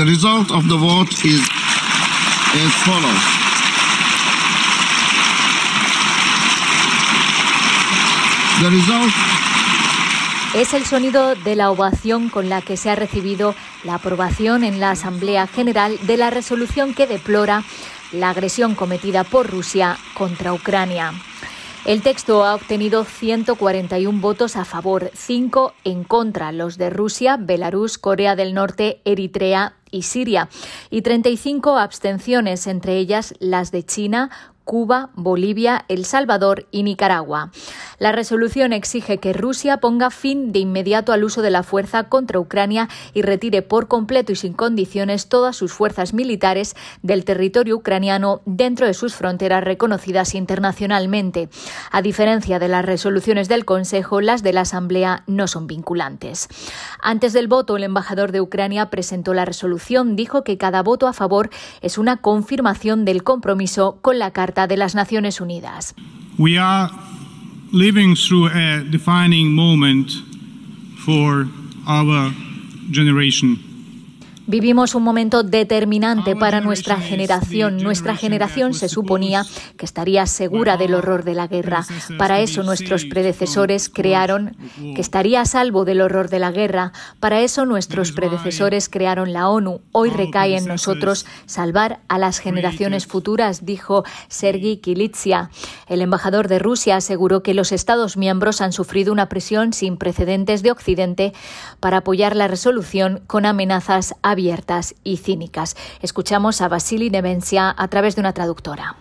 The result of the vote is as follows. The result es el sonido de la ovación con la que se ha recibido la aprobación en la Asamblea General de la resolución que deplora la agresión cometida por Rusia contra Ucrania. El texto ha obtenido 141 votos a favor, 5 en contra, los de Rusia, Belarus, Corea del Norte, Eritrea y Siria, y 35 abstenciones, entre ellas las de China, Cuba, Bolivia, El Salvador y Nicaragua. La resolución exige que Rusia ponga fin de inmediato al uso de la fuerza contra Ucrania y retire por completo y sin condiciones todas sus fuerzas militares del territorio ucraniano dentro de sus fronteras reconocidas internacionalmente. A diferencia de las resoluciones del Consejo, las de la Asamblea no son vinculantes. Antes del voto, el embajador de Ucrania presentó la resolución, dijo que cada voto a favor es una confirmación del compromiso con la Carta de las Naciones Unidas. We are living through a defining moment for our generation. Vivimos un momento determinante para nuestra generación. Nuestra generación se suponía que estaría segura del horror de la guerra. Para eso nuestros predecesores crearon que estaría a salvo del horror de la guerra. Para eso nuestros predecesores crearon la ONU. Hoy recae en nosotros salvar a las generaciones futuras, dijo Sergi Kilitsia. El embajador de Rusia aseguró que los Estados miembros han sufrido una presión sin precedentes de Occidente para apoyar la resolución con amenazas abiertas abiertas y cínicas. Escuchamos a Vasily Nevencia a través de una traductora.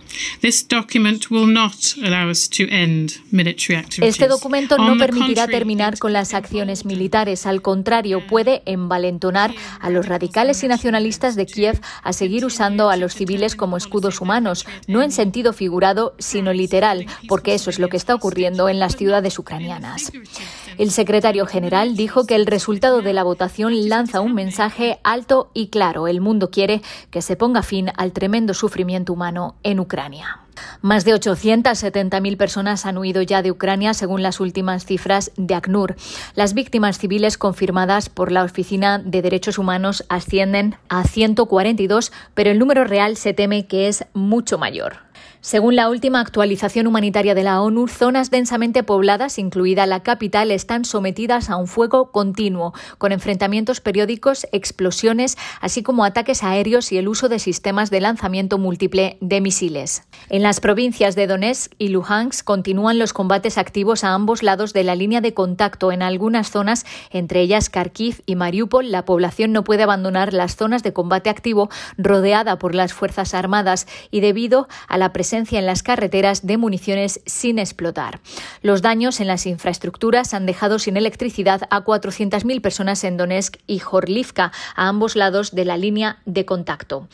Este documento no permitirá terminar con las acciones militares. Al contrario, puede envalentonar a los radicales y nacionalistas de Kiev a seguir usando a los civiles como escudos humanos, no en sentido figurado, sino literal, porque eso es lo que está ocurriendo en las ciudades ucranianas. El secretario general dijo que el resultado de la votación lanza un mensaje alto y claro, el mundo quiere que se ponga fin al tremendo sufrimiento humano en Ucrania. Más de 870.000 personas han huido ya de Ucrania, según las últimas cifras de ACNUR. Las víctimas civiles confirmadas por la Oficina de Derechos Humanos ascienden a 142, pero el número real se teme que es mucho mayor. Según la última actualización humanitaria de la ONU, zonas densamente pobladas, incluida la capital, están sometidas a un fuego continuo, con enfrentamientos periódicos, explosiones, así como ataques aéreos y el uso de sistemas de lanzamiento múltiple de misiles. En las provincias de Donetsk y Luhansk continúan los combates activos a ambos lados de la línea de contacto. En algunas zonas, entre ellas Kharkiv y Mariupol, la población no puede abandonar las zonas de combate activo rodeada por las Fuerzas Armadas y debido a la presencia en las carreteras de municiones sin explotar. Los daños en las infraestructuras han dejado sin electricidad a 400.000 personas en Donetsk y Jorlivka, a ambos lados de la línea de contacto.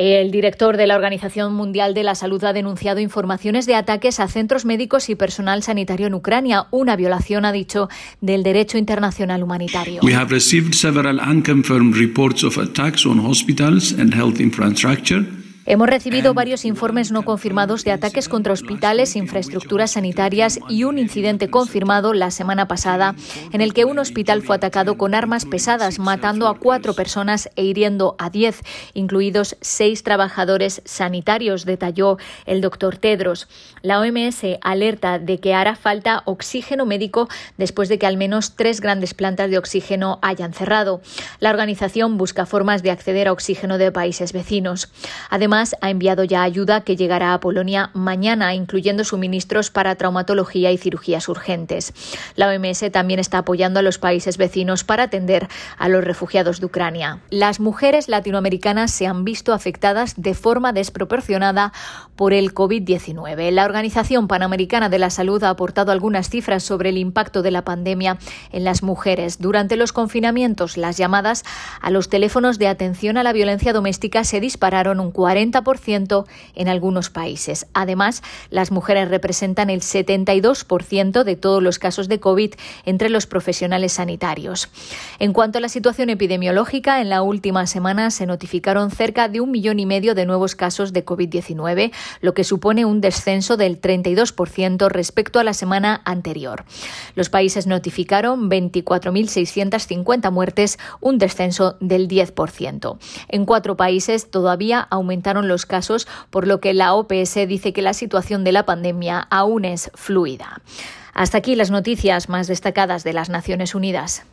El director de la Organización Mundial de la Salud ha denunciado informaciones de ataques a centros médicos y personal sanitario en Ucrania, una violación, ha dicho, del derecho internacional humanitario. We have received several unconfirmed reports of attacks on hospitals and health infrastructure. Hemos recibido varios informes no confirmados de ataques contra hospitales, infraestructuras sanitarias y un incidente confirmado la semana pasada en el que un hospital fue atacado con armas pesadas, matando a cuatro personas e hiriendo a diez, incluidos seis trabajadores sanitarios, detalló el doctor Tedros. La OMS alerta de que hará falta oxígeno médico después de que al menos tres grandes plantas de oxígeno hayan cerrado. La organización busca formas de acceder a oxígeno de países vecinos. Además, ha enviado ya ayuda que llegará a Polonia mañana, incluyendo suministros para traumatología y cirugías urgentes. La OMS también está apoyando a los países vecinos para atender a los refugiados de Ucrania. Las mujeres latinoamericanas se han visto afectadas de forma desproporcionada por el COVID-19. La Organización Panamericana de la Salud ha aportado algunas cifras sobre el impacto de la pandemia en las mujeres. Durante los confinamientos, las llamadas a los teléfonos de atención a la violencia doméstica se dispararon un 40 40% en algunos países. Además, las mujeres representan el 72% de todos los casos de COVID entre los profesionales sanitarios. En cuanto a la situación epidemiológica, en la última semana se notificaron cerca de un millón y medio de nuevos casos de COVID-19, lo que supone un descenso del 32% respecto a la semana anterior. Los países notificaron 24.650 muertes, un descenso del 10%. En cuatro países todavía aumentaron los casos, por lo que la OPS dice que la situación de la pandemia aún es fluida. Hasta aquí las noticias más destacadas de las Naciones Unidas.